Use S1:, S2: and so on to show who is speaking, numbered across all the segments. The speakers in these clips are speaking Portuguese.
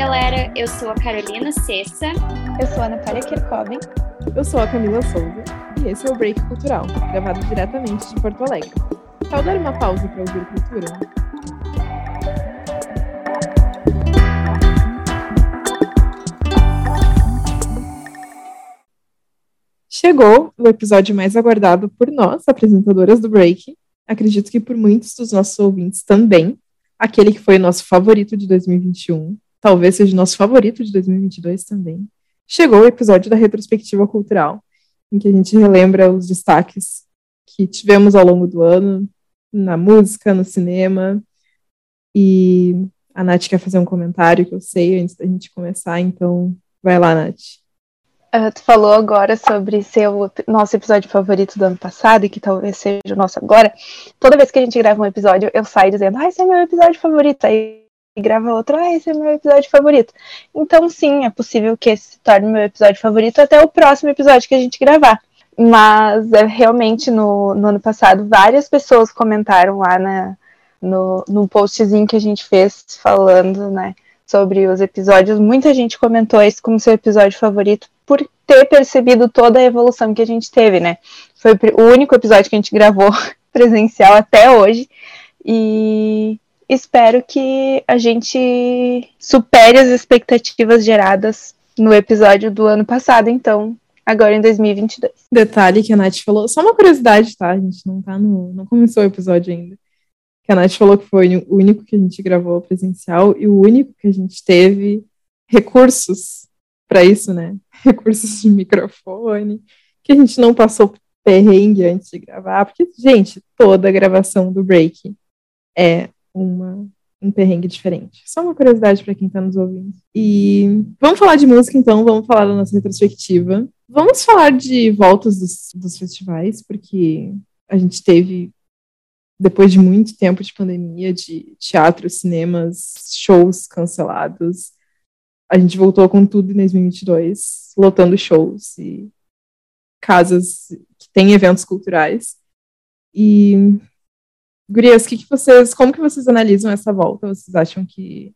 S1: galera. Eu sou a Carolina Cessa.
S2: Eu sou a Natália Kirchhoff.
S3: Eu sou a Camila Souza. E esse é o Break Cultural, gravado diretamente de Porto Alegre. Tal dar uma pausa para ouvir cultura? Chegou o episódio mais aguardado por nós, apresentadoras do Break. Acredito que por muitos dos nossos ouvintes também. Aquele que foi o nosso favorito de 2021, talvez seja o nosso favorito de 2022 também. Chegou o episódio da retrospectiva cultural, em que a gente relembra os destaques que tivemos ao longo do ano, na música, no cinema. E a Nath quer fazer um comentário que eu sei antes da gente começar, então vai lá, Nath.
S2: Uh, tu falou agora sobre ser o nosso episódio favorito do ano passado e que talvez seja o nosso agora. Toda vez que a gente grava um episódio, eu saio dizendo, ah, esse é meu episódio favorito. Aí grava outro, ah, esse é meu episódio favorito. Então, sim, é possível que esse se torne meu episódio favorito até o próximo episódio que a gente gravar. Mas é, realmente no, no ano passado, várias pessoas comentaram lá na, no, num postzinho que a gente fez falando, né? sobre os episódios, muita gente comentou esse como seu episódio favorito por ter percebido toda a evolução que a gente teve, né? Foi o único episódio que a gente gravou presencial até hoje e espero que a gente supere as expectativas geradas no episódio do ano passado, então, agora em 2022.
S3: Detalhe que a Nath falou, só uma curiosidade, tá? A gente não tá no. não começou o episódio ainda que a Nath falou que foi o único que a gente gravou presencial e o único que a gente teve recursos para isso, né? Recursos de microfone, que a gente não passou perrengue antes de gravar, porque, gente, toda gravação do break é uma, um perrengue diferente. Só uma curiosidade para quem está nos ouvindo. E vamos falar de música, então, vamos falar da nossa retrospectiva. Vamos falar de voltas dos, dos festivais, porque a gente teve depois de muito tempo de pandemia, de teatro, cinemas, shows cancelados, a gente voltou com tudo em 2022, lotando shows e casas que têm eventos culturais. E Gurias, que, que vocês, como que vocês analisam essa volta? Vocês acham que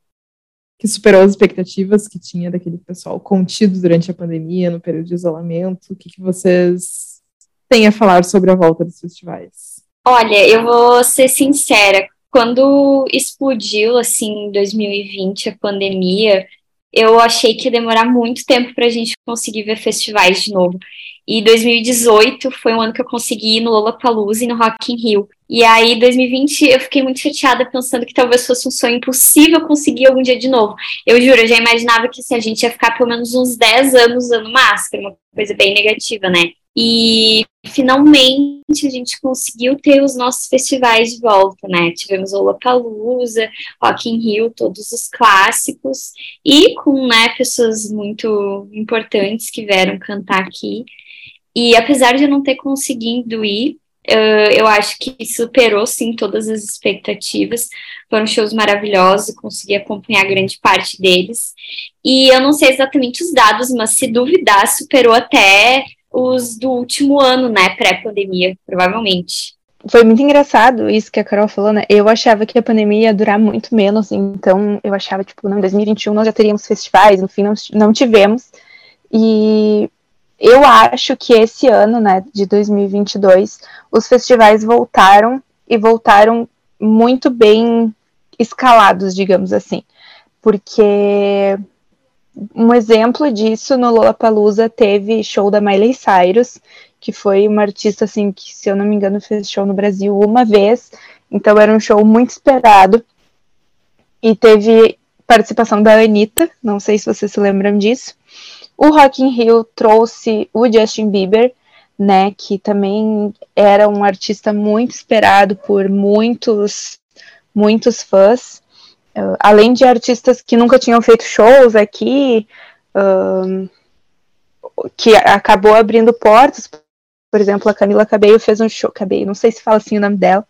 S3: que superou as expectativas que tinha daquele pessoal contido durante a pandemia, no período de isolamento? O que, que vocês têm a falar sobre a volta dos festivais?
S1: Olha, eu vou ser sincera. Quando explodiu, assim, em 2020, a pandemia, eu achei que ia demorar muito tempo para a gente conseguir ver festivais de novo. E 2018 foi um ano que eu consegui ir no Lollapalooza e no Rock in Rio. E aí, 2020, eu fiquei muito chateada pensando que talvez fosse um sonho impossível conseguir algum dia de novo. Eu juro, eu já imaginava que assim, a gente ia ficar pelo menos uns 10 anos usando máscara, uma coisa bem negativa, né? E finalmente a gente conseguiu ter os nossos festivais de volta, né? Tivemos o Lollapalooza, Rock in Rio, todos os clássicos, e com né, pessoas muito importantes que vieram cantar aqui. E apesar de eu não ter conseguido ir, eu acho que superou sim todas as expectativas. Foram shows maravilhosos, consegui acompanhar grande parte deles. E eu não sei exatamente os dados, mas se duvidar, superou até os do último ano, né, pré-pandemia, provavelmente.
S2: Foi muito engraçado isso que a Carol falou, né? Eu achava que a pandemia ia durar muito menos, então eu achava, tipo, em 2021 nós já teríamos festivais, no fim não, não tivemos. E eu acho que esse ano, né, de 2022, os festivais voltaram e voltaram muito bem escalados, digamos assim. Porque um exemplo disso no Lollapalooza teve show da Miley Cyrus, que foi uma artista assim que, se eu não me engano, fez show no Brasil uma vez. Então era um show muito esperado. E teve participação da Anitta, não sei se vocês se lembram disso. O Rock in Rio trouxe o Justin Bieber, né, que também era um artista muito esperado por muitos muitos fãs. Uh, além de artistas que nunca tinham feito shows aqui, uh, que acabou abrindo portas. Por exemplo, a Camila Cabello fez um show, Cabello, não sei se fala assim o nome dela,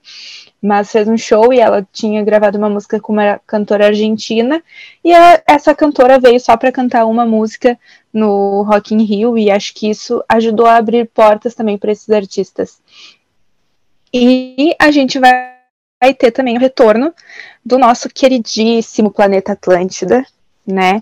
S2: mas fez um show e ela tinha gravado uma música com uma cantora argentina e essa cantora veio só para cantar uma música no Rock in Rio e acho que isso ajudou a abrir portas também para esses artistas. E a gente vai vai ter também o retorno do nosso queridíssimo planeta Atlântida, né?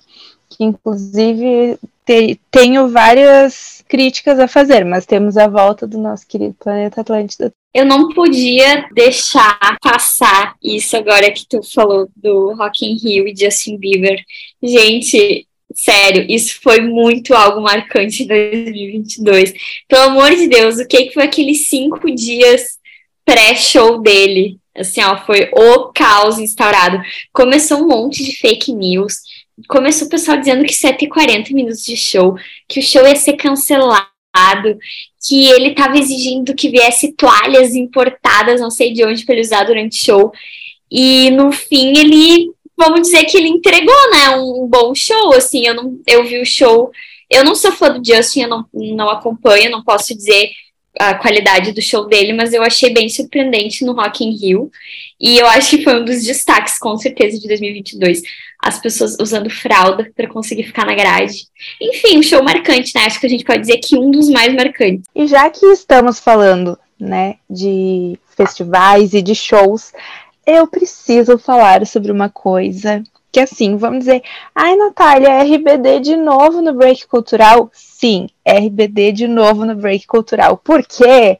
S2: Que inclusive te, tenho várias críticas a fazer, mas temos a volta do nosso querido planeta Atlântida.
S1: Eu não podia deixar passar isso agora que tu falou do Rock in Rio e Justin Bieber. Gente, sério, isso foi muito algo marcante em 2022. Pelo amor de Deus, o que foi aqueles cinco dias pré-show dele? Assim, ó, foi o caos instaurado. Começou um monte de fake news começou o pessoal dizendo que 7 e 40 minutos de show, que o show ia ser cancelado, que ele estava exigindo que viesse toalhas importadas, não sei de onde, para ele usar durante o show. E no fim ele, vamos dizer que ele entregou, né, um, bom show, assim, eu não eu vi o show, eu não sou fã do Justin, eu não, não acompanho, não posso dizer a qualidade do show dele, mas eu achei bem surpreendente no Rock in Rio. E eu acho que foi um dos destaques, com certeza, de 2022. As pessoas usando fralda para conseguir ficar na grade. Enfim, um show marcante, né? Acho que a gente pode dizer que um dos mais marcantes.
S2: E já que estamos falando, né, de festivais e de shows, eu preciso falar sobre uma coisa que assim, vamos dizer, ai Natália, RBD de novo no break cultural? Sim, RBD de novo no break cultural. Por quê?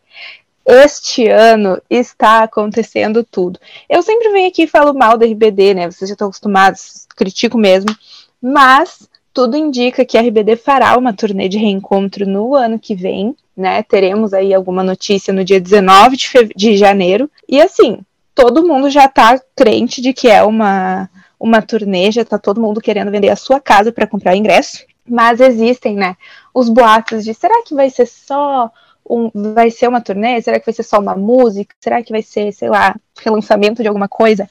S2: Este ano está acontecendo tudo. Eu sempre venho aqui e falo mal da RBD, né? Vocês já estão acostumados, critico mesmo. Mas tudo indica que a RBD fará uma turnê de reencontro no ano que vem, né? Teremos aí alguma notícia no dia 19 de, de janeiro. E assim, todo mundo já está crente de que é uma uma turnê, já tá todo mundo querendo vender a sua casa para comprar ingresso. Mas existem, né, os boatos de será que vai ser só um, vai ser uma turnê? Será que vai ser só uma música? Será que vai ser, sei lá, relançamento de alguma coisa?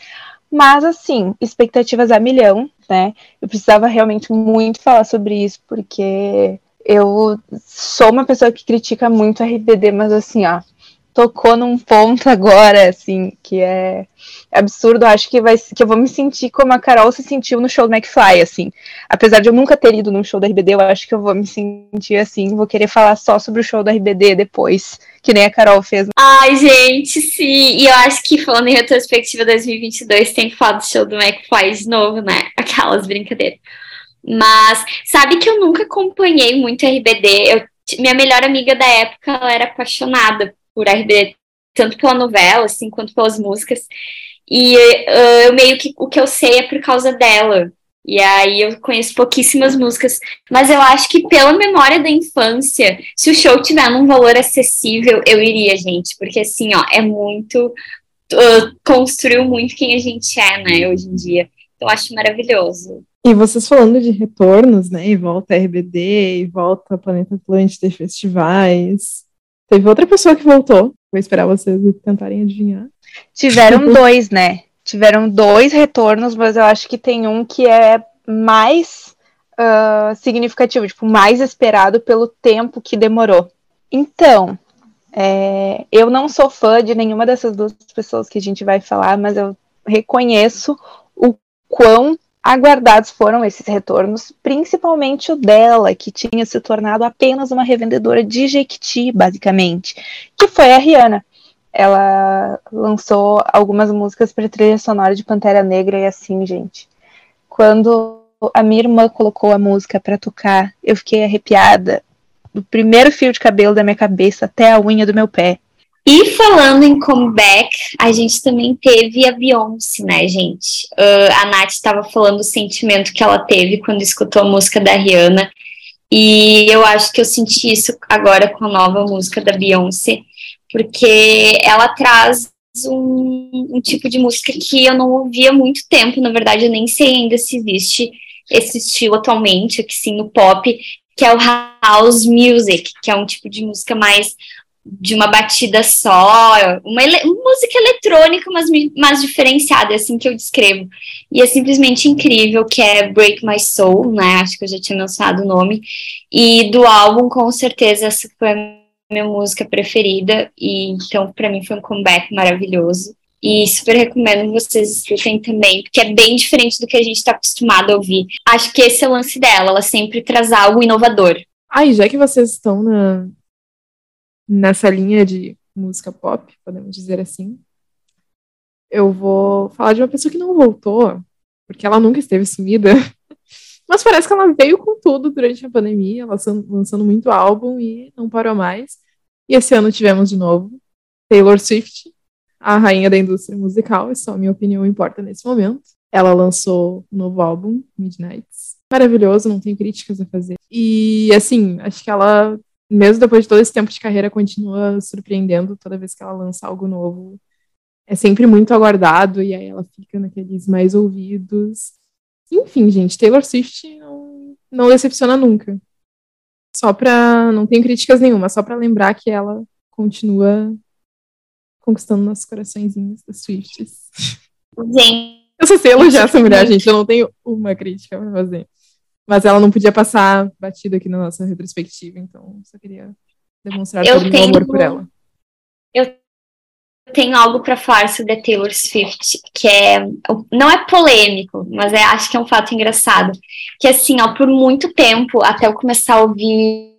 S2: Mas assim, expectativas a milhão, né? Eu precisava realmente muito falar sobre isso, porque eu sou uma pessoa que critica muito a RBD, mas assim, ó, tocou num ponto agora, assim, que é absurdo. Acho que, vai, que eu vou me sentir como a Carol se sentiu no show do McFly, assim. Apesar de eu nunca ter ido num show da RBD, eu acho que eu vou me sentir assim. Vou querer falar só sobre o show da RBD depois, que nem a Carol fez.
S1: Ai, gente, sim. E eu acho que falando em retrospectiva 2022, tem que falar do show do McFly de novo, né? Aquelas brincadeiras. Mas sabe que eu nunca acompanhei muito RBD. Eu, minha melhor amiga da época, ela era apaixonada por RBD, tanto pela novela, assim, quanto pelas músicas. E uh, eu meio que o que eu sei é por causa dela. E aí eu conheço pouquíssimas músicas, mas eu acho que pela memória da infância, se o show tiver num valor acessível, eu iria, gente, porque assim, ó, é muito uh, construiu muito quem a gente é, né, hoje em dia. Então, eu acho maravilhoso.
S3: E vocês falando de retornos, né, e volta a RBD, e volta Planeta Atlântida e festivais, Teve outra pessoa que voltou. Vou esperar vocês tentarem adivinhar.
S2: Tiveram dois, né? Tiveram dois retornos, mas eu acho que tem um que é mais uh, significativo, tipo, mais esperado pelo tempo que demorou. Então, é, eu não sou fã de nenhuma dessas duas pessoas que a gente vai falar, mas eu reconheço o quão aguardados foram esses retornos, principalmente o dela, que tinha se tornado apenas uma revendedora de Jequiti, basicamente, que foi a Rihanna. Ela lançou algumas músicas para trilha sonora de Pantera Negra e assim, gente. Quando a minha irmã colocou a música para tocar, eu fiquei arrepiada. Do primeiro fio de cabelo da minha cabeça até a unha do meu pé.
S1: E falando em comeback, a gente também teve a Beyoncé, né, gente? Uh, a Nath estava falando o sentimento que ela teve quando escutou a música da Rihanna. E eu acho que eu senti isso agora com a nova música da Beyoncé, porque ela traz um, um tipo de música que eu não ouvia há muito tempo. Na verdade, eu nem sei ainda se existe esse estilo atualmente, aqui sim, no pop, que é o house music, que é um tipo de música mais de uma batida só, uma ele música eletrônica, mas, mas diferenciada, é assim que eu descrevo. E é simplesmente incrível, que é Break My Soul, né? Acho que eu já tinha mencionado o nome. E do álbum, com certeza, essa foi a minha música preferida. E então, para mim, foi um comeback maravilhoso. E super recomendo vocês escutem também, porque é bem diferente do que a gente está acostumado a ouvir. Acho que esse é o lance dela, ela sempre traz algo inovador.
S3: Ai, já que vocês estão na, nessa linha de música pop, podemos dizer assim, eu vou falar de uma pessoa que não voltou, porque ela nunca esteve sumida, Mas parece que ela veio com tudo durante a pandemia, lançando, lançando muito álbum e não parou mais. E esse ano tivemos de novo Taylor Swift, a rainha da indústria musical, e só a minha opinião importa nesse momento. Ela lançou um novo álbum, Midnights. Maravilhoso, não tem críticas a fazer. E, assim, acho que ela, mesmo depois de todo esse tempo de carreira, continua surpreendendo toda vez que ela lança algo novo. É sempre muito aguardado, e aí ela fica naqueles mais ouvidos. Enfim, gente, Taylor Swift não, não decepciona nunca. Só pra. Não tem críticas nenhuma, só pra lembrar que ela continua conquistando nossos coraçõezinhos das Swifts.
S1: Gente.
S3: Eu só sei elogiar essa mulher, gente. Eu não tenho uma crítica pra fazer. Mas ela não podia passar batida aqui na nossa retrospectiva, então só queria demonstrar eu todo o meu amor por ela.
S1: Eu tenho algo para falar sobre a Taylor Swift, que é não é polêmico, mas é, acho que é um fato engraçado, que assim, ó, por muito tempo, até eu começar a ouvir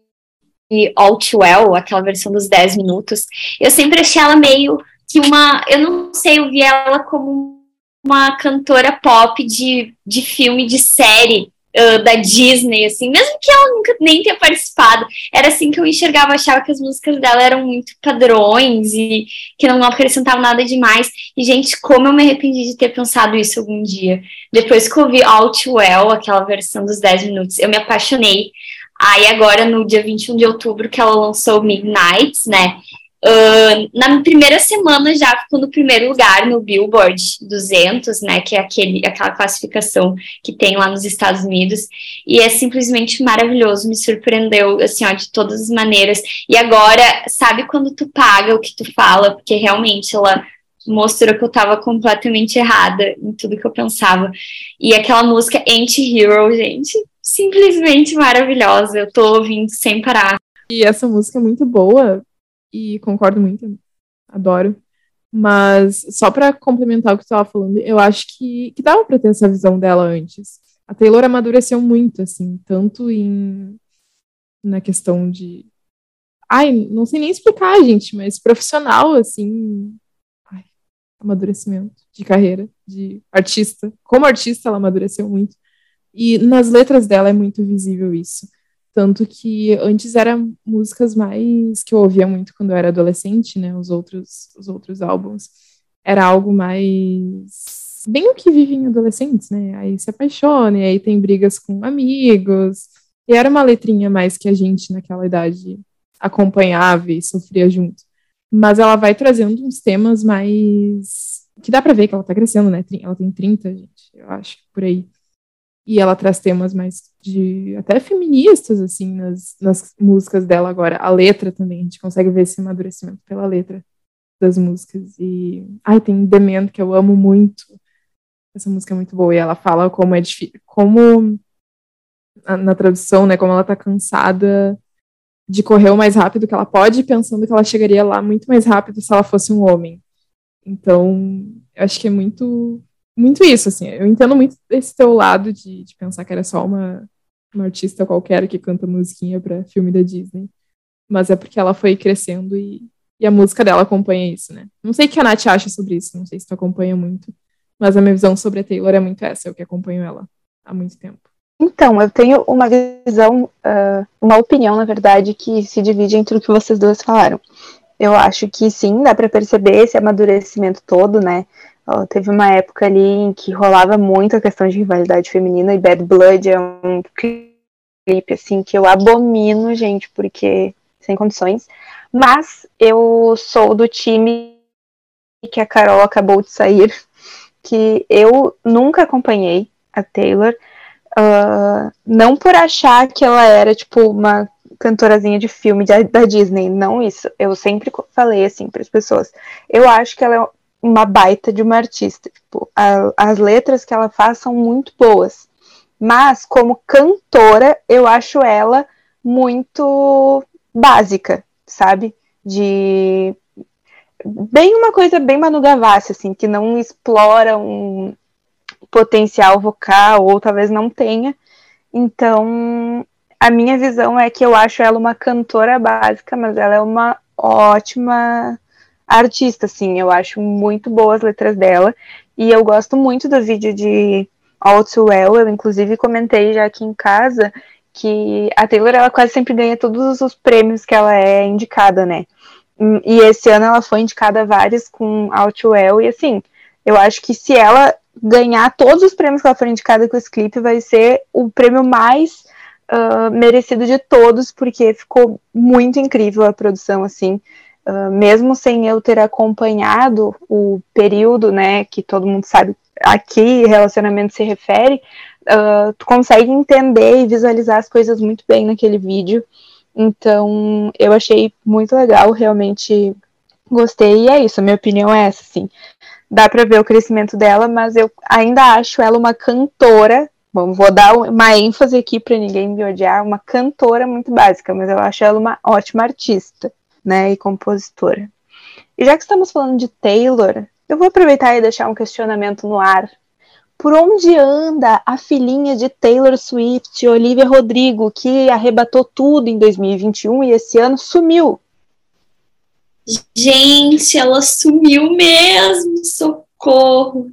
S1: All Too Well, aquela versão dos 10 minutos, eu sempre achei ela meio que uma, eu não sei, eu vi ela como uma cantora pop de, de filme, de série, uh, da Disney, assim, mesmo que ela nunca nem tenha participado, era assim que eu enxergava, achava que as músicas dela eram muito padrões e que não acrescentavam nada demais. E, gente, como eu me arrependi de ter pensado isso algum dia. Depois que eu vi All Well, aquela versão dos 10 minutos, eu me apaixonei. Aí agora, no dia 21 de outubro, que ela lançou Midnights, né? Uh, na primeira semana já ficou no primeiro lugar no Billboard 200, né, que é aquele, aquela classificação que tem lá nos Estados Unidos, e é simplesmente maravilhoso, me surpreendeu, assim, ó, de todas as maneiras. E agora, sabe quando tu paga o que tu fala, porque realmente ela mostrou que eu tava completamente errada em tudo que eu pensava. E aquela música Anti-Hero, gente, simplesmente maravilhosa, eu tô ouvindo sem parar.
S3: E essa música é muito boa, e concordo muito, adoro. Mas só para complementar o que tu estava falando, eu acho que, que dava para ter essa visão dela antes. A Taylor amadureceu muito, assim, tanto em na questão de ai, não sei nem explicar, gente, mas profissional, assim, ai, amadurecimento de carreira, de artista. Como artista, ela amadureceu muito. E nas letras dela é muito visível isso. Tanto que antes eram músicas mais que eu ouvia muito quando eu era adolescente, né? Os outros, os outros álbuns. Era algo mais. Bem o que vivem adolescentes, né? Aí se apaixona, aí tem brigas com amigos. E era uma letrinha mais que a gente naquela idade acompanhava e sofria junto. Mas ela vai trazendo uns temas mais. que dá pra ver que ela tá crescendo, né? Ela tem 30, gente, eu acho, por aí e ela traz temas mais de até feministas assim nas, nas músicas dela agora. A letra também a gente consegue ver esse amadurecimento pela letra das músicas. E ai tem Dement que eu amo muito. Essa música é muito boa e ela fala como é difícil como na tradução né como ela tá cansada de correr o mais rápido que ela pode pensando que ela chegaria lá muito mais rápido se ela fosse um homem. Então eu acho que é muito muito isso, assim. Eu entendo muito esse teu lado de, de pensar que era só uma, uma artista qualquer que canta musiquinha para filme da Disney. Mas é porque ela foi crescendo e, e a música dela acompanha isso, né? Não sei o que a Nath acha sobre isso, não sei se tu acompanha muito. Mas a minha visão sobre a Taylor é muito essa, eu que acompanho ela há muito tempo.
S2: Então, eu tenho uma visão, uh, uma opinião, na verdade, que se divide entre o que vocês duas falaram. Eu acho que sim, dá para perceber esse amadurecimento todo, né? Teve uma época ali em que rolava muito a questão de rivalidade feminina e Bad Blood é um clipe assim que eu abomino, gente, porque sem condições. Mas eu sou do time que a Carol acabou de sair, que eu nunca acompanhei a Taylor, uh, não por achar que ela era tipo uma cantorazinha de filme de, da Disney, não isso. Eu sempre falei assim para as pessoas. Eu acho que ela é uma baita de uma artista. Tipo, a, as letras que ela faz são muito boas. Mas, como cantora, eu acho ela muito básica, sabe? De. Bem uma coisa bem Manu Gavassi, assim, que não explora um potencial vocal, ou talvez não tenha. Então, a minha visão é que eu acho ela uma cantora básica, mas ela é uma ótima artista, assim, eu acho muito boas as letras dela. E eu gosto muito do vídeo de All Too Well. Eu, inclusive, comentei já aqui em casa que a Taylor, ela quase sempre ganha todos os prêmios que ela é indicada, né? E esse ano ela foi indicada a vários com All Too Well. E, assim, eu acho que se ela ganhar todos os prêmios que ela for indicada com esse clipe, vai ser o prêmio mais uh, merecido de todos, porque ficou muito incrível a produção, assim. Uh, mesmo sem eu ter acompanhado o período, né, que todo mundo sabe a que relacionamento se refere, uh, tu consegue entender e visualizar as coisas muito bem naquele vídeo. Então, eu achei muito legal, realmente gostei, e é isso, a minha opinião é essa, assim. Dá pra ver o crescimento dela, mas eu ainda acho ela uma cantora Bom, vou dar uma ênfase aqui para ninguém me odiar, uma cantora muito básica, mas eu acho ela uma ótima artista, né, e compositora. E já que estamos falando de Taylor, eu vou aproveitar e deixar um questionamento no ar. Por onde anda a filhinha de Taylor Swift, Olivia Rodrigo, que arrebatou tudo em 2021 e esse ano sumiu?
S1: Gente, ela sumiu mesmo, socorro.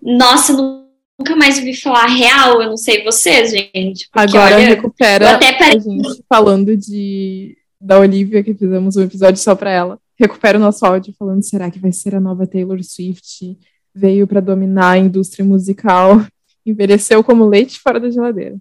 S1: Nossa, nunca mais ouvi falar real, eu não sei vocês, gente.
S3: Agora olha, recupera até a gente falando de da Olivia, que fizemos um episódio só para ela. Recupera o nosso áudio falando, será que vai ser a nova Taylor Swift? Veio para dominar a indústria musical, envelheceu como leite fora da geladeira.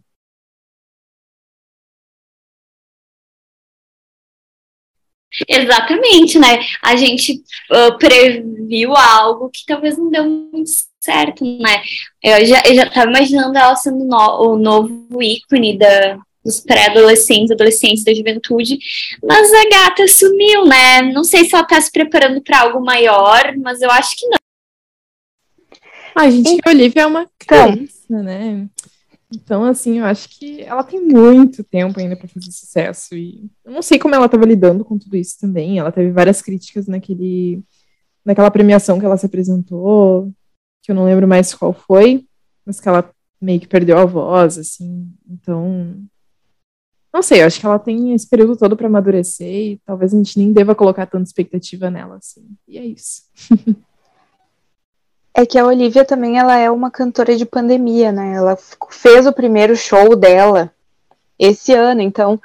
S1: Exatamente, né? A gente uh, previu algo que talvez não deu muito certo, né? Eu já, eu já tava imaginando ela sendo no, o novo ícone da, dos pré-adolescentes, adolescentes da juventude, mas a gata sumiu, né? Não sei se ela tá se preparando para algo maior, mas eu acho que não.
S3: A gente, que a Olivia é uma então. criança, né? Então, assim, eu acho que ela tem muito tempo ainda para fazer sucesso. E eu não sei como ela estava lidando com tudo isso também. Ela teve várias críticas naquele, naquela premiação que ela se apresentou, que eu não lembro mais qual foi, mas que ela meio que perdeu a voz, assim. Então, não sei, eu acho que ela tem esse período todo para amadurecer e talvez a gente nem deva colocar tanta expectativa nela, assim. E é isso.
S2: É que a Olivia também ela é uma cantora de pandemia, né? Ela fez o primeiro show dela esse ano, então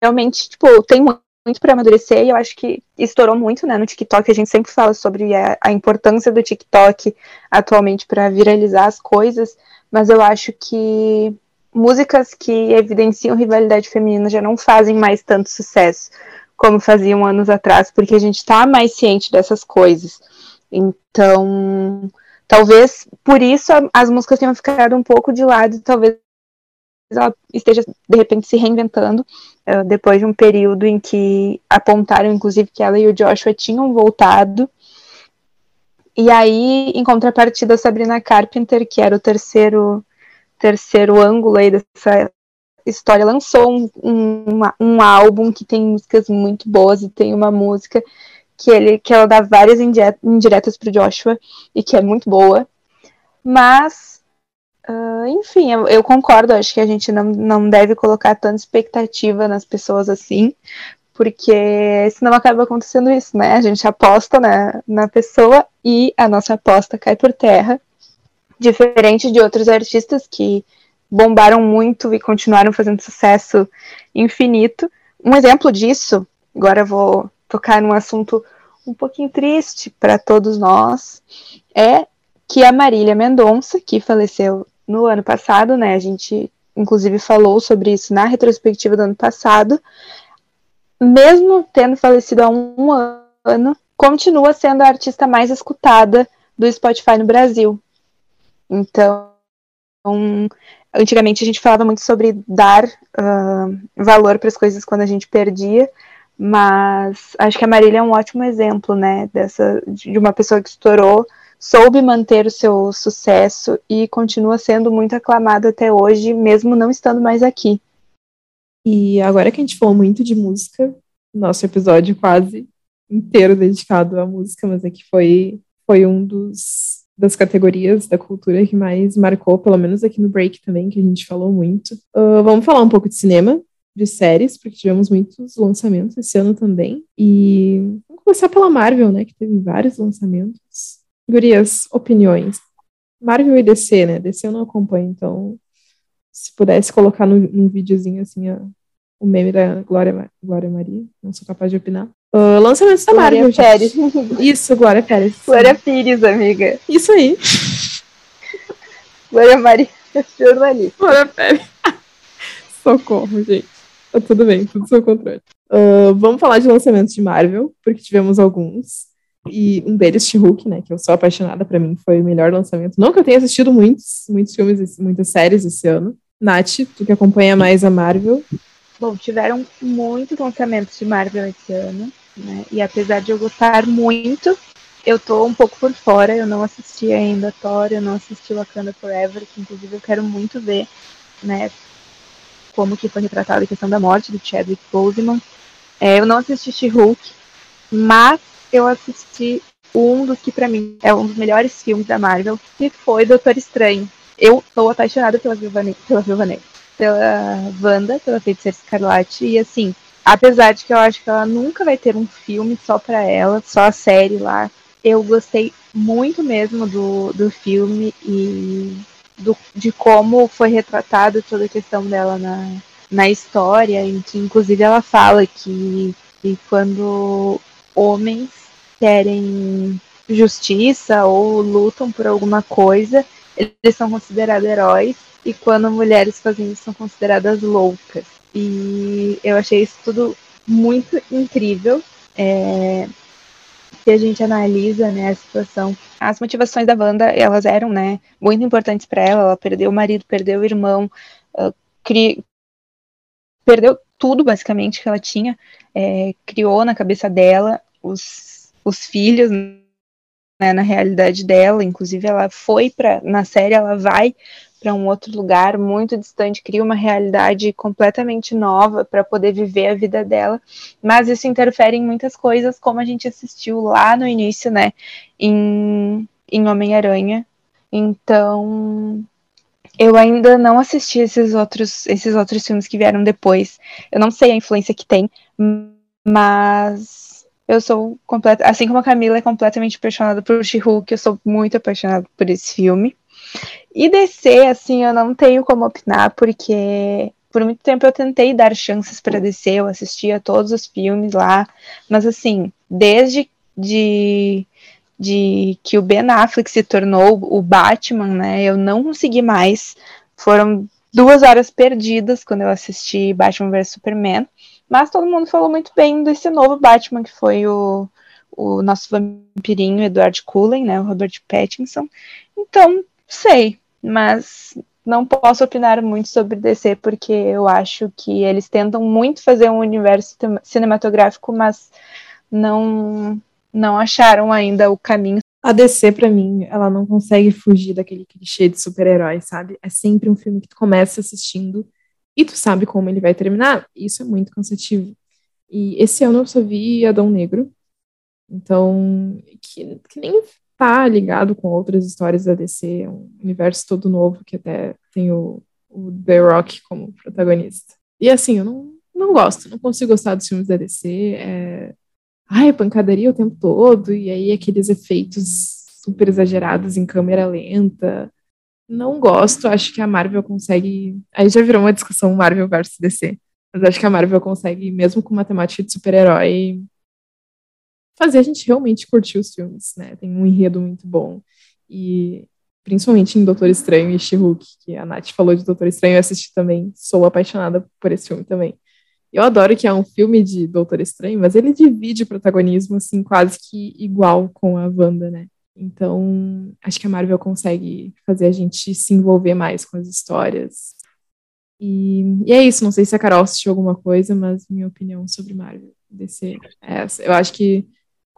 S2: realmente tipo tem muito para amadurecer e eu acho que estourou muito, né? No TikTok a gente sempre fala sobre a, a importância do TikTok atualmente para viralizar as coisas, mas eu acho que músicas que evidenciam rivalidade feminina já não fazem mais tanto sucesso como faziam anos atrás, porque a gente está mais ciente dessas coisas. Então, talvez por isso as músicas tenham ficado um pouco de lado, talvez ela esteja de repente se reinventando uh, depois de um período em que apontaram, inclusive, que ela e o Joshua tinham voltado. E aí, em contrapartida, a Sabrina Carpenter, que era o terceiro terceiro ângulo aí dessa história, lançou um, um, um álbum que tem músicas muito boas e tem uma música que ele que ela dá várias indiretas pro Joshua e que é muito boa. Mas, uh, enfim, eu, eu, concordo, acho que a gente não, não deve colocar tanta expectativa nas pessoas assim, porque senão acaba acontecendo isso, né? A gente aposta na, na pessoa e a nossa aposta cai por terra. Diferente de outros artistas que bombaram muito e continuaram fazendo sucesso infinito. Um exemplo disso, agora vou tocar num assunto um pouquinho triste para todos nós, é que a Marília Mendonça, que faleceu no ano passado, né? A gente inclusive falou sobre isso na retrospectiva do ano passado, mesmo tendo falecido há um ano, continua sendo a artista mais escutada do Spotify no Brasil. Então, antigamente a gente falava muito sobre dar uh, valor para as coisas quando a gente perdia, mas acho que a Marília é um ótimo exemplo, né, dessa de uma pessoa que estourou, soube manter o seu sucesso e continua sendo muito aclamada até hoje, mesmo não estando mais aqui.
S3: E agora que a gente falou muito de música, nosso episódio quase inteiro dedicado à música, mas aqui é foi foi um dos das categorias da cultura que mais marcou, pelo menos aqui no Break também, que a gente falou muito. Uh, vamos falar um pouco de cinema, de séries, porque tivemos muitos lançamentos esse ano também. E vamos começar pela Marvel, né, que teve vários lançamentos. Gurias, opiniões. Marvel e DC, né? DC eu não acompanho, então se pudesse colocar num videozinho assim o meme da Glória, Glória Maria, não sou capaz de opinar. Uh, lançamentos da Glória Marvel. Pérez. Isso, Glória Pérez.
S2: Glória Pires, amiga.
S3: Isso aí.
S2: Glória Maria, jornalista.
S3: Glória Pérez. Socorro, gente. Tá tudo bem, tudo sob controle. Uh, vamos falar de lançamentos de Marvel, porque tivemos alguns. E um deles, She-Hulk, né, que eu sou apaixonada, para mim foi o melhor lançamento. Não que eu tenha assistido muitos, muitos filmes, muitas séries esse ano. Nath, tu que acompanha mais a Marvel.
S2: Bom, tiveram muitos lançamentos de Marvel esse ano, né? E apesar de eu gostar muito, eu tô um pouco por fora. Eu não assisti ainda Thor, eu não assisti Wakanda Forever, que inclusive eu quero muito ver, né? Como que foi retratada a questão da morte do Chadwick Boseman. É, eu não assisti She-Hulk, mas eu assisti um dos que para mim é um dos melhores filmes da Marvel, que foi Doutor Estranho. Eu sou apaixonada pela pela Viúva Negra, pela Wanda, pela Feiticeira Escarlate e assim, apesar de que eu acho que ela nunca vai ter um filme só para ela, só a série lá, eu gostei muito mesmo do, do filme e do, de como foi retratada toda a questão dela na, na história, em que inclusive ela fala que, que quando homens querem justiça ou lutam por alguma coisa, eles são considerados heróis, e quando mulheres fazem isso, são consideradas loucas. E eu achei isso tudo muito incrível. É, se a gente analisa né, a situação. As motivações da Wanda, elas eram né, muito importantes para ela. Ela perdeu o marido, perdeu o irmão, uh, cri... perdeu tudo basicamente que ela tinha, é, criou na cabeça dela os, os filhos, né, na realidade dela, inclusive ela foi para na série ela vai para um outro lugar muito distante, cria uma realidade completamente nova para poder viver a vida dela, mas isso interfere em muitas coisas, como a gente assistiu lá no início, né, em, em Homem-Aranha. Então, eu ainda não assisti esses outros, esses outros filmes que vieram depois. Eu não sei a influência que tem, mas eu sou completa, assim como a Camila é completamente apaixonada por She-Hulk, eu sou muito apaixonada por esse filme. E DC, assim, eu não tenho como opinar, porque por muito tempo eu tentei dar chances para DC, eu assistia todos os filmes lá, mas assim, desde de, de que o Ben Affleck se tornou o Batman, né, eu não consegui mais. Foram duas horas perdidas quando eu assisti Batman vs Superman. Mas todo mundo falou muito bem desse novo Batman, que foi o, o nosso vampirinho Edward Cullen, né? O Robert Pattinson. Então, sei, mas não posso opinar muito sobre DC, porque eu acho que eles tentam muito fazer um universo cinematográfico, mas não, não acharam ainda o caminho.
S3: A DC, para mim, ela não consegue fugir daquele clichê de super-herói, sabe? É sempre um filme que tu começa assistindo e tu sabe como ele vai terminar. Isso é muito cansativo. E esse ano eu só vi Adão Negro, então, que, que nem tá ligado com outras histórias da DC, é um universo todo novo que até tem o, o The Rock como protagonista. E assim, eu não, não gosto, não consigo gostar dos filmes da DC. É... Ai, pancadaria o tempo todo, e aí aqueles efeitos super exagerados em câmera lenta. Não gosto, acho que a Marvel consegue. Aí já virou uma discussão Marvel versus DC. Mas acho que a Marvel consegue, mesmo com uma temática de super-herói, fazer a gente realmente curtir os filmes, né? Tem um enredo muito bom. E principalmente em Doutor Estranho e She-Hulk, que a Nath falou de Doutor Estranho, eu assisti também, sou apaixonada por esse filme também. Eu adoro que é um filme de Doutor Estranho, mas ele divide o protagonismo, assim, quase que igual com a Wanda, né? Então, acho que a Marvel consegue fazer a gente se envolver mais com as histórias. E, e é isso, não sei se a Carol assistiu alguma coisa, mas minha opinião sobre Marvel DC é essa. Eu acho que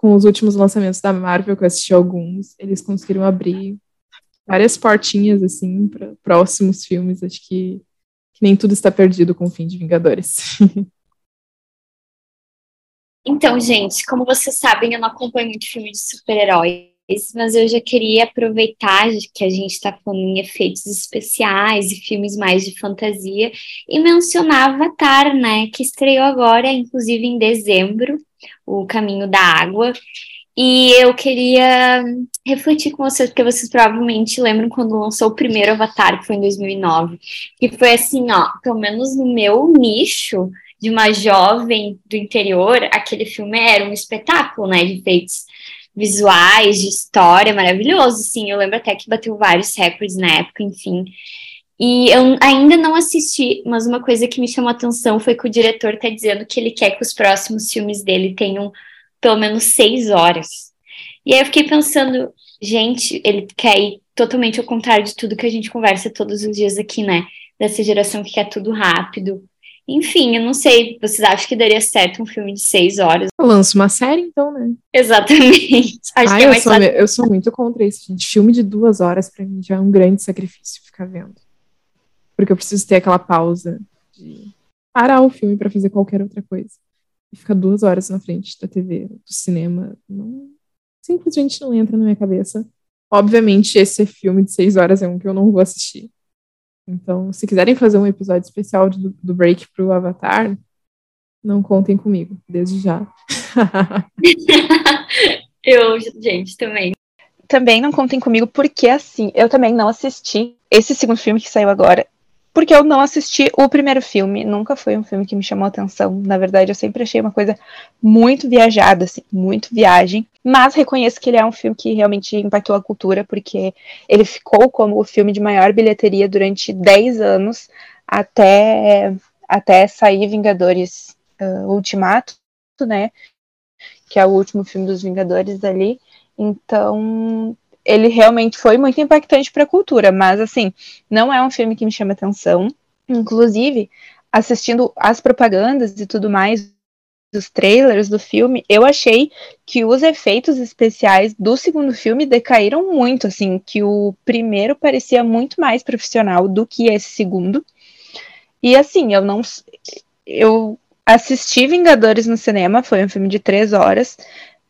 S3: com os últimos lançamentos da Marvel, que eu assisti alguns, eles conseguiram abrir várias portinhas, assim, para próximos filmes. Acho que, que nem tudo está perdido com o fim de Vingadores.
S1: Então, gente, como vocês sabem, eu não acompanho muito filme de super-herói mas eu já queria aproveitar que a gente está falando em efeitos especiais e filmes mais de fantasia e mencionar Avatar, né, que estreou agora, inclusive em dezembro, O Caminho da Água. E eu queria refletir com vocês, porque vocês provavelmente lembram quando lançou o primeiro Avatar, que foi em 2009. Que foi assim, ó, pelo menos no meu nicho de uma jovem do interior, aquele filme era um espetáculo, né, de efeitos visuais, de história, maravilhoso, sim. Eu lembro até que bateu vários recordes na época, enfim. E eu ainda não assisti, mas uma coisa que me chamou a atenção foi que o diretor está dizendo que ele quer que os próximos filmes dele tenham pelo menos seis horas. E aí eu fiquei pensando, gente, ele quer ir totalmente ao contrário de tudo que a gente conversa todos os dias aqui, né? Dessa geração que quer tudo rápido. Enfim, eu não sei, vocês acham que daria certo um filme de seis horas?
S3: Eu lanço uma série, então, né?
S1: Exatamente.
S3: Acho Ai, que é eu, sou, eu sou muito contra isso, gente. Filme de duas horas, pra mim, já é um grande sacrifício ficar vendo porque eu preciso ter aquela pausa de parar o filme para fazer qualquer outra coisa. E ficar duas horas na frente da TV, do cinema, não, simplesmente não entra na minha cabeça. Obviamente, esse filme de seis horas é um que eu não vou assistir. Então, se quiserem fazer um episódio especial do, do Break pro Avatar, não contem comigo, desde já.
S1: eu, gente, também.
S2: Também não contem comigo, porque assim, eu também não assisti esse segundo filme que saiu agora porque eu não assisti o primeiro filme, nunca foi um filme que me chamou atenção. Na verdade, eu sempre achei uma coisa muito viajada, assim, muito viagem. Mas reconheço que ele é um filme que realmente impactou a cultura, porque ele ficou como o filme de maior bilheteria durante 10 anos, até, até sair Vingadores uh, Ultimato, né? Que é o último filme dos Vingadores ali. Então, ele realmente foi muito impactante para a cultura, mas assim, não é um filme que me chama atenção. Inclusive, assistindo as propagandas e tudo mais, dos trailers do filme, eu achei que os efeitos especiais do segundo filme decaíram muito, assim, que o primeiro parecia muito mais profissional do que esse segundo. E assim, eu não. Eu assisti Vingadores no cinema, foi um filme de três horas.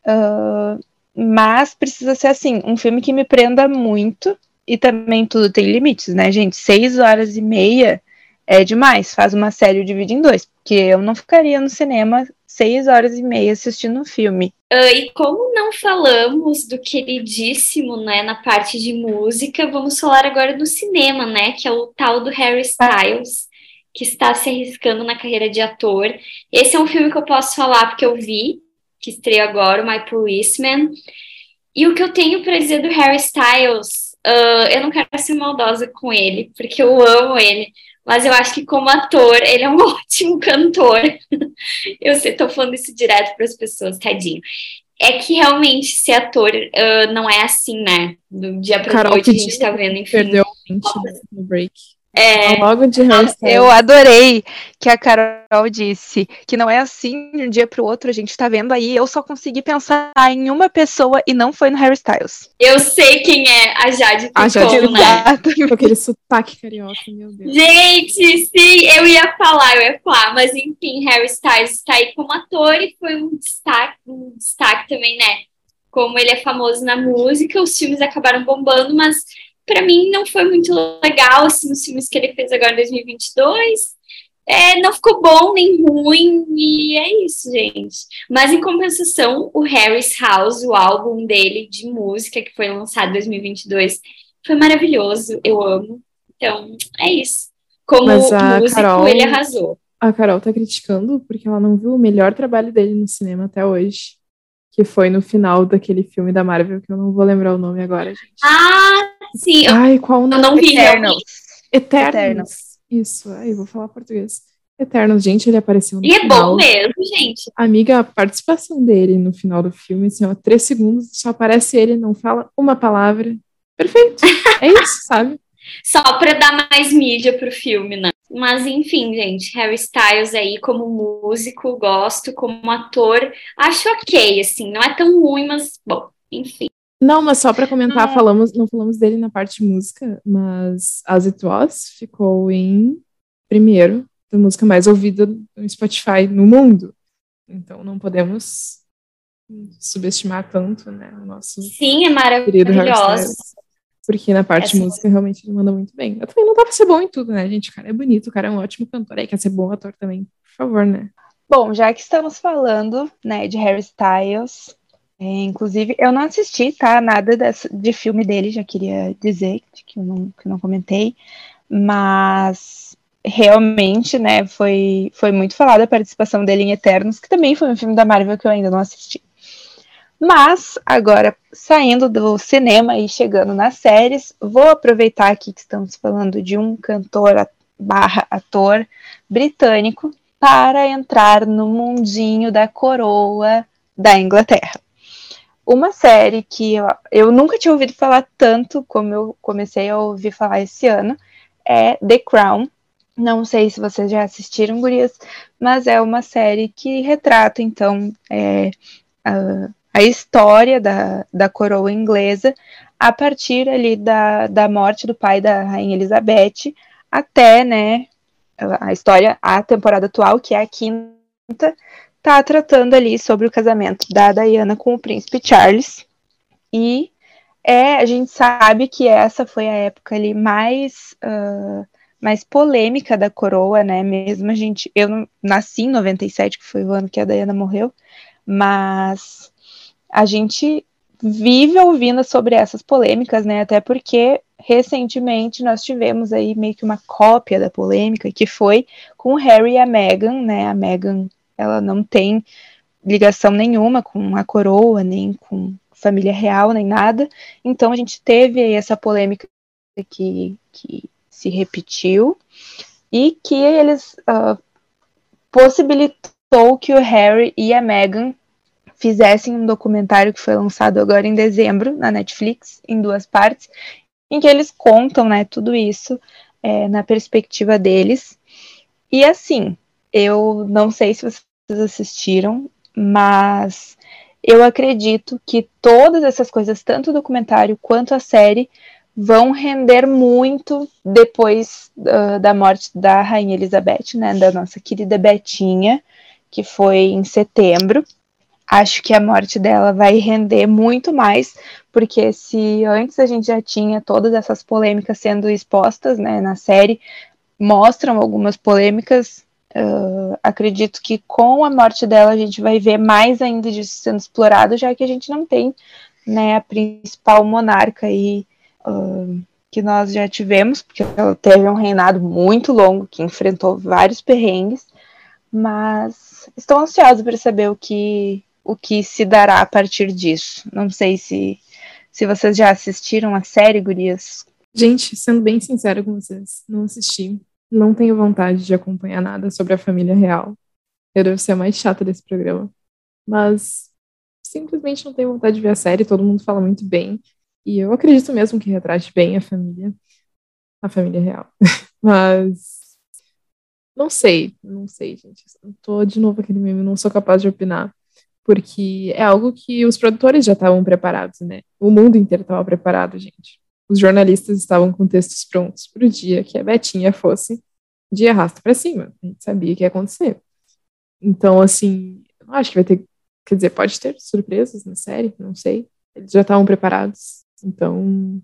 S2: Uh, mas precisa ser assim, um filme que me prenda muito. E também tudo tem limites, né, gente? Seis horas e meia é demais. Faz uma série divide em dois. Porque eu não ficaria no cinema seis horas e meia assistindo um filme.
S1: Uh, e como não falamos do queridíssimo, né, na parte de música, vamos falar agora do cinema, né, que é o tal do Harry Styles, que está se arriscando na carreira de ator. Esse é um filme que eu posso falar porque eu vi, que estreia agora, o My Policeman. E o que eu tenho para dizer do Harry Styles, uh, eu não quero ser maldosa com ele, porque eu amo ele, mas eu acho que como ator, ele é um ótimo cantor. eu sei, tô falando isso direto para as pessoas, tadinho. É que realmente ser ator uh, não é assim, né? Do dia para noite a gente tá vendo, enfim.
S3: Perdeu 20 no break.
S2: É, logo de Eu adorei que a Carol disse que não é assim de um dia para o outro, a gente está vendo aí. Eu só consegui pensar em uma pessoa e não foi no Harry Styles.
S1: Eu sei quem é a Jade Picon,
S3: A Jade, né? Com aquele sotaque carioca, meu Deus.
S1: Gente, sim, eu ia falar, eu ia falar, mas enfim, Harry Styles está aí como ator e foi um destaque, um destaque também, né? Como ele é famoso na música, os filmes acabaram bombando, mas para mim não foi muito legal, assim, os filmes que ele fez agora em 2022. É, não ficou bom nem ruim, e é isso, gente. Mas em compensação, o Harris House, o álbum dele de música, que foi lançado em 2022, foi maravilhoso, eu amo. Então, é isso. Como músico, Carol, ele arrasou.
S3: A Carol tá criticando porque ela não viu o melhor trabalho dele no cinema até hoje que foi no final daquele filme da Marvel, que eu não vou lembrar o nome agora, gente.
S1: Ah, sim.
S3: Ai, qual o nome?
S1: Eu não vi, Eternals.
S3: Eternals. Eternals. Isso, aí vou falar português. Eternals, gente, ele apareceu no
S1: e final. E é bom mesmo, gente.
S3: Amiga, a participação dele no final do filme, assim, ó, três segundos, só aparece ele, não fala uma palavra. Perfeito. É isso, sabe?
S1: Só pra dar mais mídia pro filme, né? Mas enfim, gente, Harry Styles aí como músico, gosto, como ator, acho ok, assim, não é tão ruim, mas bom, enfim.
S3: Não, mas só para comentar, é. falamos, não falamos dele na parte de música, mas As It Was ficou em primeiro da música mais ouvida no Spotify no mundo. Então não podemos subestimar tanto, né, o nosso
S1: Sim, é maravilhoso.
S3: Porque na parte é de música realmente ele manda muito bem. Eu também não dá pra ser bom em tudo, né, gente? O cara é bonito, o cara é um ótimo cantor. Aí quer ser bom ator também, por favor, né?
S2: Bom, já que estamos falando, né, de Harry Styles, É, inclusive, eu não assisti, tá? Nada de filme dele, já queria dizer que eu não, que eu não comentei, mas realmente, né, foi, foi muito falada a participação dele em Eternos, que também foi um filme da Marvel que eu ainda não assisti. Mas, agora, saindo do cinema e chegando nas séries, vou aproveitar aqui que estamos falando de um cantor barra ator britânico para entrar no mundinho da coroa da Inglaterra. Uma série que eu, eu nunca tinha ouvido falar tanto como eu comecei a ouvir falar esse ano é The Crown. Não sei se vocês já assistiram, Gurias, mas é uma série que retrata, então, é, a, a história da, da coroa inglesa a partir ali da, da morte do pai da rainha Elizabeth até, né, a história, a temporada atual, que é a quinta, tá tratando ali sobre o casamento da Diana com o príncipe Charles. E é, a gente sabe que essa foi a época ali mais, uh, mais polêmica da coroa, né? Mesmo a gente. Eu nasci em 97, que foi o ano que a Diana morreu, mas a gente vive ouvindo sobre essas polêmicas, né? Até porque recentemente nós tivemos aí meio que uma cópia da polêmica que foi com o Harry e a Meghan, né? A Meghan, ela não tem ligação nenhuma com a coroa, nem com família real, nem nada. Então a gente teve aí essa polêmica que, que se repetiu e que eles uh, possibilitou que o Harry e a Meghan fizessem um documentário que foi lançado agora em dezembro na Netflix, em duas partes, em que eles contam, né, tudo isso é, na perspectiva deles. E assim, eu não sei se vocês assistiram, mas eu acredito que todas essas coisas, tanto o documentário quanto a série, vão render muito depois uh, da morte da Rainha Elizabeth, né, da nossa querida Betinha, que foi em setembro acho que a morte dela vai render muito mais, porque se antes a gente já tinha todas essas polêmicas sendo expostas né, na série, mostram algumas polêmicas. Uh, acredito que com a morte dela a gente vai ver mais ainda disso sendo explorado, já que a gente não tem né, a principal monarca aí uh, que nós já tivemos, porque ela teve um reinado muito longo que enfrentou vários perrengues, mas estou ansiosa para saber o que o que se dará a partir disso. Não sei se, se vocês já assistiram a série, Gurias.
S3: Gente, sendo bem sincera com vocês, não assisti. Não tenho vontade de acompanhar nada sobre a família real. Eu devo ser a mais chata desse programa. Mas simplesmente não tenho vontade de ver a série, todo mundo fala muito bem. E eu acredito mesmo que retrate bem a família. A família real. Mas. Não sei, não sei, gente. Eu tô de novo aquele meme, não sou capaz de opinar porque é algo que os produtores já estavam preparados, né? O mundo inteiro estava preparado, gente. Os jornalistas estavam com textos prontos para o dia que a Betinha fosse de arrasta para cima. A gente sabia que ia acontecer. Então, assim, eu não acho que vai ter. Quer dizer, pode ter surpresas na série, não sei. Eles já estavam preparados. Então,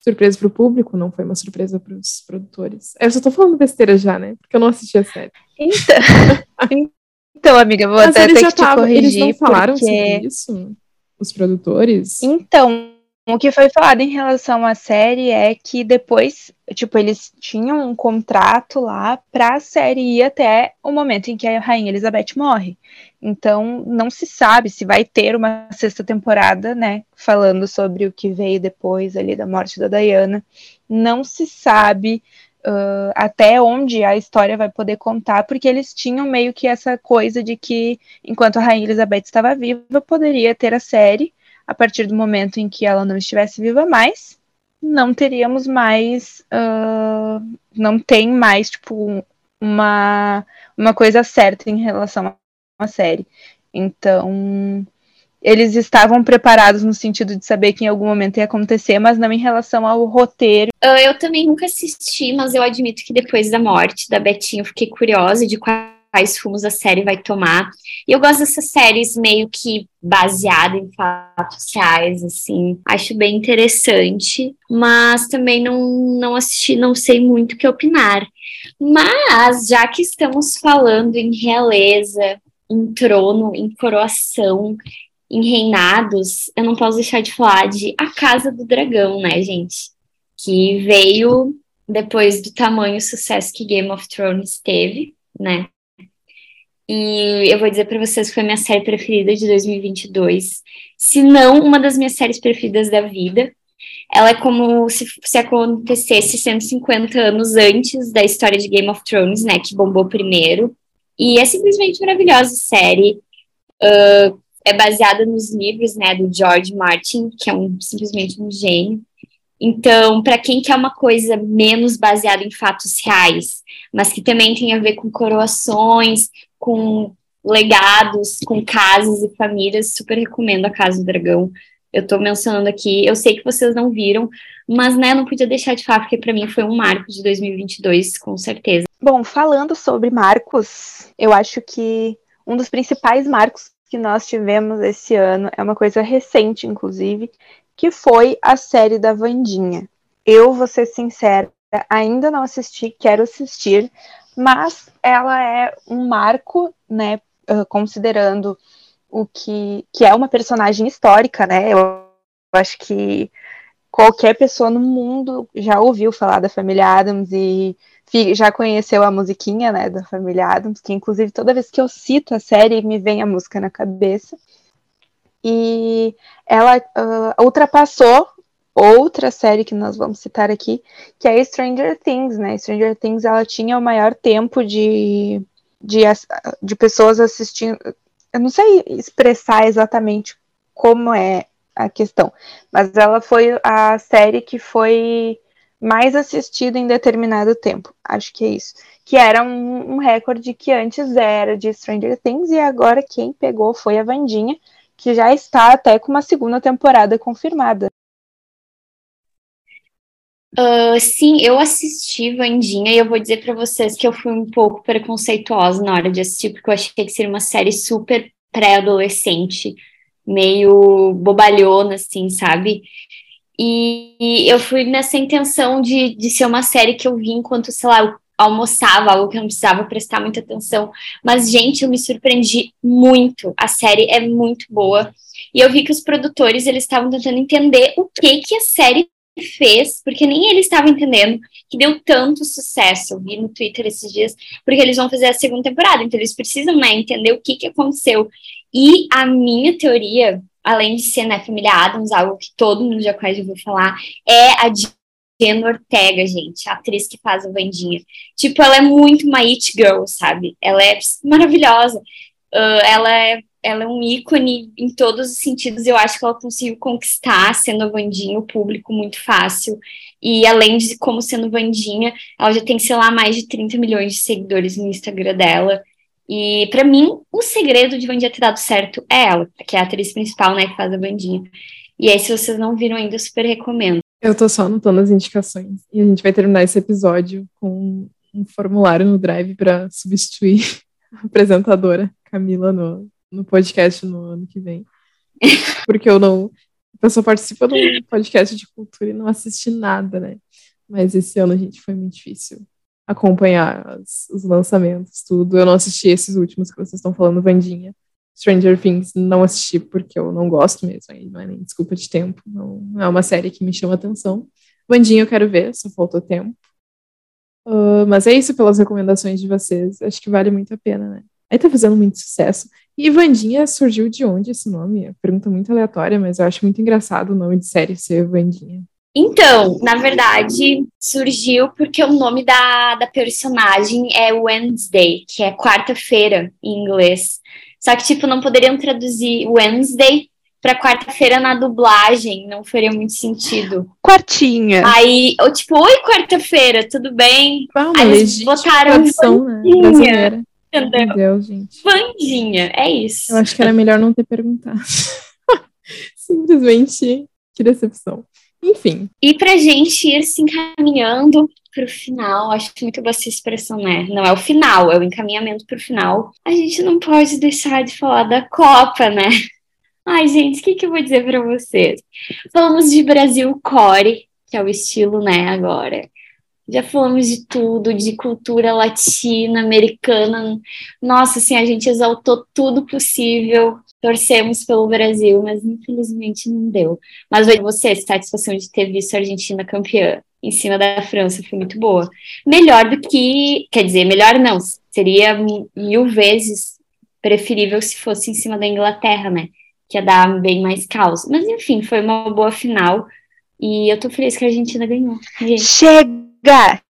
S3: surpresa para o público, não foi uma surpresa para os produtores. Eu só tô falando besteira já, né? Porque eu não assisti a série.
S2: Então, Então, amiga, vou Mas até ter que te corrigir. Eles
S3: não falaram porque... sobre isso? Os produtores?
S2: Então, o que foi falado em relação à série é que depois, tipo, eles tinham um contrato lá para a série ir até o momento em que a Rainha Elizabeth morre. Então, não se sabe se vai ter uma sexta temporada, né, falando sobre o que veio depois ali da morte da Diana. Não se sabe uh, até onde a história vai poder contar, porque eles tinham meio que essa coisa de que, enquanto a Rainha Elizabeth estava viva, poderia ter a série a partir do momento em que ela não estivesse viva mais, não teríamos mais, uh, não tem mais, tipo, uma, uma coisa certa em relação à série. Então, eles estavam preparados no sentido de saber que em algum momento ia acontecer, mas não em relação ao roteiro.
S1: Ah, eu também nunca assisti, mas eu admito que depois da morte da Betinha eu fiquei curiosa de quais rumos a série vai tomar. E eu gosto dessas séries meio que baseadas em fatos reais, assim. Acho bem interessante, mas também não, não assisti, não sei muito o que opinar. Mas, já que estamos falando em realeza, em trono, em coroação, em reinados, eu não posso deixar de falar de A Casa do Dragão, né, gente? Que veio depois do tamanho sucesso que Game of Thrones teve, né? E eu vou dizer para vocês que foi minha série preferida de 2022, se não uma das minhas séries preferidas da vida. Ela é como se, se acontecesse 150 anos antes da história de Game of Thrones, né, que bombou primeiro. E é simplesmente maravilhosa série. Uh, é baseada nos livros, né, do George Martin, que é um, simplesmente um gênio. Então, para quem quer uma coisa menos baseada em fatos reais, mas que também tem a ver com coroações, com legados, com casas e famílias, super recomendo a Casa do Dragão. Eu tô mencionando aqui, eu sei que vocês não viram, mas né, não podia deixar de falar, porque para mim foi um marco de 2022, com certeza.
S2: Bom, falando sobre marcos, eu acho que um dos principais marcos que nós tivemos esse ano é uma coisa recente, inclusive, que foi a série da Vandinha. Eu vou ser sincera, ainda não assisti, quero assistir, mas ela é um marco, né, considerando o que, que é uma personagem histórica, né? Eu acho que qualquer pessoa no mundo já ouviu falar da família Adams e já conheceu a musiquinha, né, da família Adams, que inclusive toda vez que eu cito a série me vem a música na cabeça. E ela uh, ultrapassou outra série que nós vamos citar aqui, que é Stranger Things, né? Stranger Things ela tinha o maior tempo de, de, de pessoas assistindo, eu não sei expressar exatamente como é a questão, mas ela foi a série que foi mais assistida em determinado tempo. Acho que é isso. Que era um, um, recorde que antes era de Stranger Things e agora quem pegou foi a Vandinha, que já está até com uma segunda temporada confirmada.
S1: Uh, sim, eu assisti Vandinha e eu vou dizer para vocês que eu fui um pouco preconceituosa na hora de assistir, porque eu achei que seria uma série super pré-adolescente, meio bobalhona, assim, sabe? E, e, eu fui nessa intenção de, de ser uma série que eu vi enquanto, sei lá, eu almoçava, algo que eu não precisava prestar muita atenção. Mas, gente, eu me surpreendi muito. A série é muito boa. E eu vi que os produtores, eles estavam tentando entender o que que a série fez, porque nem ele estava entendendo que deu tanto sucesso. Eu vi no Twitter esses dias, porque eles vão fazer a segunda temporada, então eles precisam né, entender o que, que aconteceu. E a minha teoria, além de ser né, família Adams, algo que todo mundo já quase ouviu falar, é a de Jenna Ortega, gente, a atriz que faz a Vandinha. Tipo, ela é muito uma it girl, sabe? Ela é maravilhosa. Uh, ela é ela é um ícone em todos os sentidos. Eu acho que ela conseguiu conquistar, sendo a Vandinha, o público muito fácil. E além de como sendo Vandinha, ela já tem, sei lá, mais de 30 milhões de seguidores no Instagram dela. E para mim, o segredo de Vandinha ter dado certo é ela, que é a atriz principal, né, que faz a Vandinha. E aí, se vocês não viram ainda, eu super recomendo.
S3: Eu tô só anotando as indicações. E a gente vai terminar esse episódio com um formulário no Drive para substituir a apresentadora Camila no, no podcast no ano que vem. Porque eu não. A pessoa participa de um podcast de cultura e não assiste nada, né? Mas esse ano, gente, foi muito difícil acompanhar os lançamentos, tudo. Eu não assisti esses últimos que vocês estão falando, Vandinha. Stranger Things não assisti porque eu não gosto mesmo, aí não é nem desculpa de tempo, não, não é uma série que me chama atenção. Vandinha eu quero ver, só faltou tempo. Uh, mas é isso pelas recomendações de vocês, acho que vale muito a pena, né? Aí tá fazendo muito sucesso. E Vandinha surgiu de onde esse nome? Pergunta muito aleatória, mas eu acho muito engraçado o nome de série ser Vandinha.
S1: Então, na verdade, surgiu porque o nome da, da personagem é Wednesday, que é quarta-feira em inglês. Só que, tipo, não poderiam traduzir Wednesday para quarta-feira na dublagem, não faria muito sentido.
S2: Quartinha.
S1: Aí, eu, tipo, oi, quarta-feira, tudo bem?
S3: Ah, Aí eles botaram
S1: tradição,
S3: né? brasileira.
S1: Entendeu?
S3: Meu Deus, gente.
S1: Vandinha, é isso.
S3: Eu acho que era melhor não ter perguntado. Simplesmente, que decepção. Enfim.
S1: E pra gente ir se encaminhando pro final, acho muito boa essa expressão, né? Não é o final, é o encaminhamento pro final. A gente não pode deixar de falar da Copa, né? Ai, gente, o que, que eu vou dizer para vocês? Falamos de Brasil Core, que é o estilo, né, agora. Já falamos de tudo, de cultura latina, americana. Nossa, assim, a gente exaltou tudo possível. torcemos pelo Brasil, mas infelizmente não deu. Mas você, satisfação de ter visto a Argentina campeã em cima da França foi muito boa. Melhor do que, quer dizer, melhor não, seria mil vezes preferível se fosse em cima da Inglaterra, né? Que ia dar bem mais caos. Mas enfim, foi uma boa final. E eu tô feliz que a Argentina ganhou.
S2: Gente. Chega!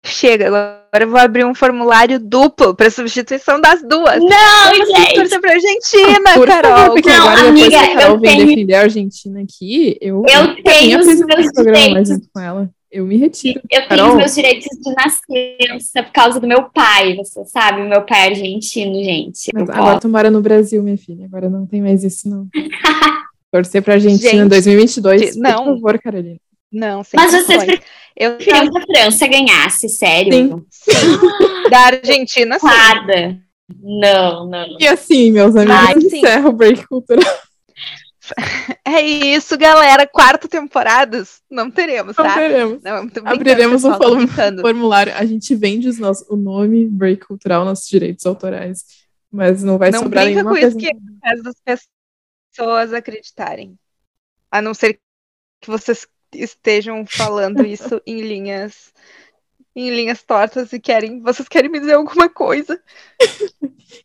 S2: Chega! Agora eu vou abrir um formulário duplo para substituição das duas.
S1: Não, Vamos gente!
S2: torcer pra Argentina, Por Carol.
S3: Favor, porque não, agora amiga, depois que a Carol vem tenho... defender a Argentina aqui, eu,
S1: eu tenho os meus direitos.
S3: com ela. Eu me retiro.
S1: Eu Carol. tenho os meus direitos de nascença por causa do meu pai, você sabe? O meu pai é argentino, gente.
S3: Mas agora tu mora no Brasil, minha filha. Agora não tem mais isso, não. Torcer pra Argentina em 2022. Não. Por favor, Carolina.
S2: Não,
S1: sem Mas vocês eu queria que a França ganhasse, sério?
S2: Sim. sim. da Argentina, sim.
S1: Nada. Não, não.
S3: E assim, meus amigos, encerra o break cultural.
S2: É isso, galera. Quarta temporadas não teremos,
S3: tá? Não teremos. Não, Abriremos um formulário. A gente vende os nossos, o nome Break Cultural, nossos direitos autorais. Mas não vai não sobrar nenhuma
S2: coisa. Não brinca com isso que as pessoas acreditarem. A não ser que vocês estejam falando isso em linhas em linhas tortas e querem, vocês querem me dizer alguma coisa.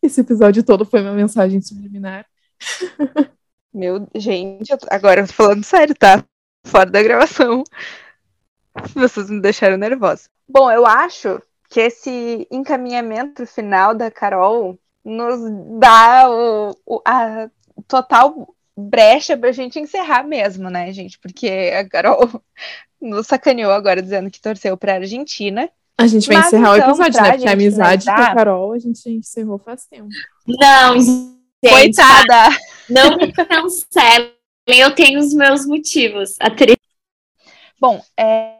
S3: Esse episódio todo foi uma mensagem subliminar.
S2: Meu, gente, agora eu tô falando sério, tá? Fora da gravação. Vocês me deixaram nervosa. Bom, eu acho que esse encaminhamento final da Carol nos dá o, o a total brecha pra gente encerrar mesmo, né, gente? Porque a Carol nos sacaneou agora dizendo que torceu pra Argentina.
S3: A gente vai encerrar então, o episódio, né? Porque a amizade com a Carol a gente encerrou faz tempo.
S1: Não, gente,
S2: Coitada!
S1: Não me cancelem, eu tenho os meus motivos. Atriz.
S2: Bom, é,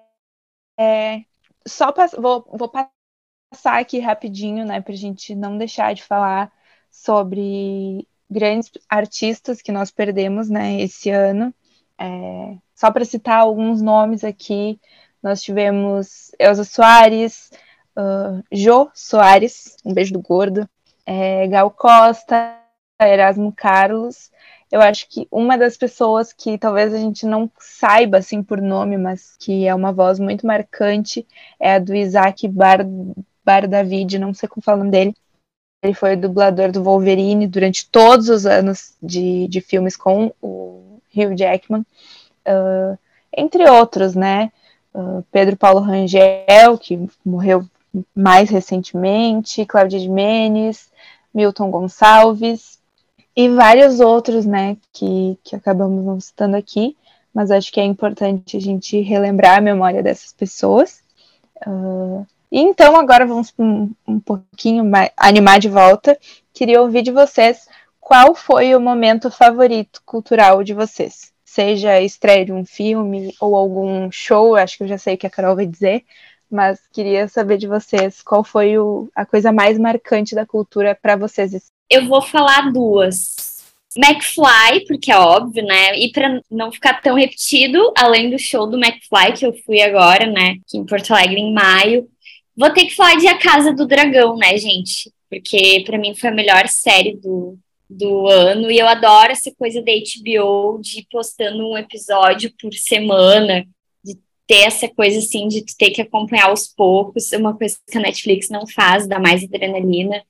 S2: é só pass vou, vou passar aqui rapidinho, né, pra gente não deixar de falar sobre grandes artistas que nós perdemos, né, esse ano. É, só para citar alguns nomes aqui, nós tivemos Elza Soares, uh, Jô Soares, um beijo do gordo, é, Gal Costa, Erasmo Carlos. Eu acho que uma das pessoas que talvez a gente não saiba assim por nome, mas que é uma voz muito marcante, é a do Isaac Bar, Bar David, não sei como fala o nome dele. Ele foi dublador do Wolverine durante todos os anos de, de filmes com o Hugh Jackman, uh, entre outros, né? Uh, Pedro Paulo Rangel, que morreu mais recentemente, Cláudia de Menes, Milton Gonçalves e vários outros, né, que, que acabamos não citando aqui, mas acho que é importante a gente relembrar a memória dessas pessoas. Uh, e então agora vamos um, um pouquinho mais, animar de volta. Queria ouvir de vocês qual foi o momento favorito cultural de vocês. Seja a estreia de um filme ou algum show, acho que eu já sei o que a Carol vai dizer, mas queria saber de vocês qual foi o, a coisa mais marcante da cultura para vocês.
S1: Eu vou falar duas. McFly, porque é óbvio, né? E para não ficar tão repetido, além do show do McFly que eu fui agora, né, aqui em Porto Alegre em maio, Vou ter que falar de A Casa do Dragão, né, gente? Porque para mim foi a melhor série do, do ano e eu adoro essa coisa da HBO de ir postando um episódio por semana, de ter essa coisa assim de ter que acompanhar aos poucos, é uma coisa que a Netflix não faz, dá mais adrenalina.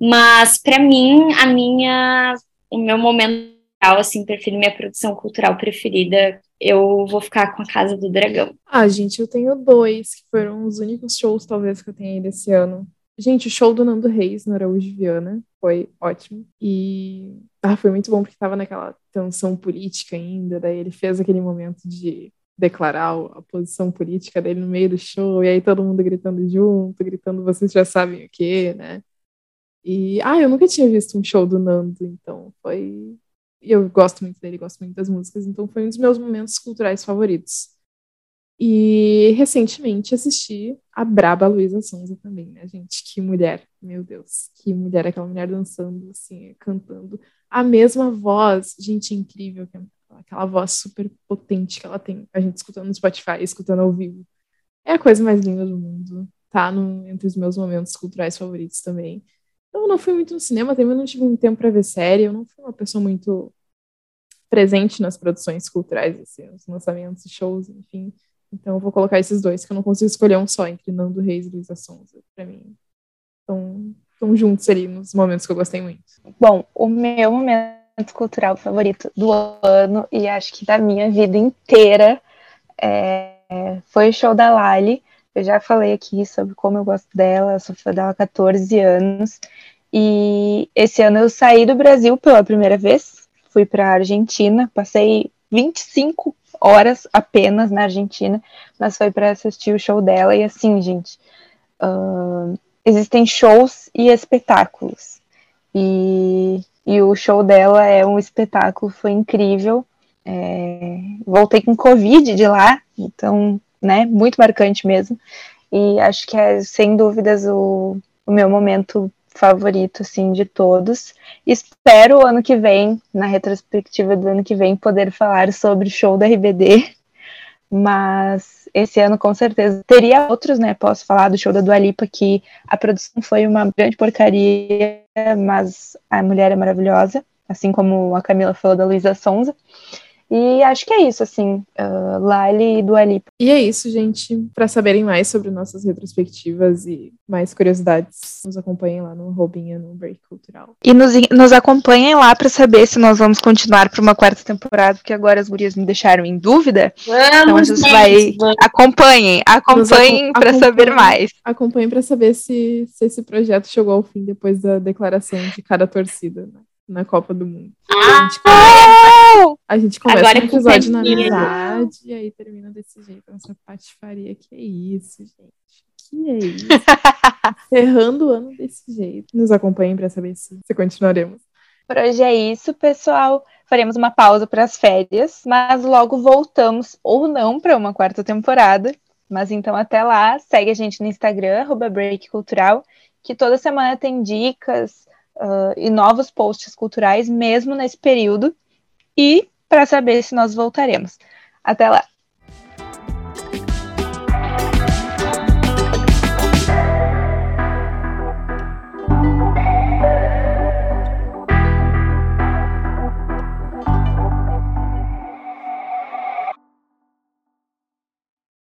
S1: Mas para mim, a minha o meu momento assim, prefiro minha produção cultural preferida eu vou ficar com a Casa do Dragão.
S3: Ah, gente, eu tenho dois, que foram os únicos shows, talvez, que eu tenha ido esse ano. Gente, o show do Nando Reis no Araújo Viana foi ótimo. E ah, foi muito bom porque tava naquela tensão política ainda. Daí ele fez aquele momento de declarar a posição política dele no meio do show, e aí todo mundo gritando junto, gritando vocês já sabem o quê, né? E ah, eu nunca tinha visto um show do Nando, então foi eu gosto muito dele, gosto muito das músicas, então foi um dos meus momentos culturais favoritos. E recentemente assisti a braba Luísa Sonza também, né, gente? Que mulher, meu Deus, que mulher, aquela mulher dançando, assim, cantando. A mesma voz, gente, incrível, aquela voz super potente que ela tem, a gente escutando no Spotify, escutando ao vivo. É a coisa mais linda do mundo, tá no, entre os meus momentos culturais favoritos também. Eu não fui muito no cinema, também não tive muito tempo para ver série, eu não fui uma pessoa muito presente nas produções culturais, assim, os lançamentos e shows, enfim. Então eu vou colocar esses dois, que eu não consigo escolher um só entre Nando Reis e Luísa Sonza. Pra mim, estão, estão juntos ali nos momentos que eu gostei muito.
S2: Bom, o meu momento cultural favorito do ano, e acho que da minha vida inteira, é, foi o show da Lali. Eu já falei aqui sobre como eu gosto dela, sou fã dela há 14 anos. E esse ano eu saí do Brasil pela primeira vez, fui para a Argentina, passei 25 horas apenas na Argentina, mas foi para assistir o show dela. E assim, gente, uh, existem shows e espetáculos. E, e o show dela é um espetáculo, foi incrível. É, voltei com Covid de lá, então, né, muito marcante mesmo. E acho que é, sem dúvidas, o, o meu momento favorito, assim, de todos. Espero o ano que vem, na retrospectiva do ano que vem, poder falar sobre o show da RBD, mas esse ano com certeza teria outros, né? Posso falar do show da Dua Lipa, que a produção foi uma grande porcaria, mas a mulher é maravilhosa, assim como a Camila falou da Luísa Sonza. E acho que é isso, assim, uh, Lali e Dua Lipa.
S3: E é isso, gente. Para saberem mais sobre nossas retrospectivas e mais curiosidades, nos acompanhem lá no Robinha, no Break Cultural.
S2: E nos, nos acompanhem lá para saber se nós vamos continuar para uma quarta temporada, porque agora as gurias me deixaram em dúvida. Vamos, então a gente vai. Vamos. Acompanhem, acompanhem para saber mais.
S3: Acompanhem para saber se, se esse projeto chegou ao fim depois da declaração de cada torcida. Né? Na Copa do Mundo. Ah, a gente começa, a gente começa Agora um episódio na amizade e aí termina desse jeito, essa patifaria. Que é isso, gente? Que é isso? Encerrando o ano desse jeito. Nos acompanhem para saber se, se continuaremos.
S2: Por hoje é isso, pessoal. Faremos uma pausa para as férias, mas logo voltamos ou não para uma quarta temporada. Mas então até lá, segue a gente no Instagram, @breakcultural, que toda semana tem dicas, uh, e novos posts culturais, mesmo nesse período, e para saber se nós voltaremos. Até lá!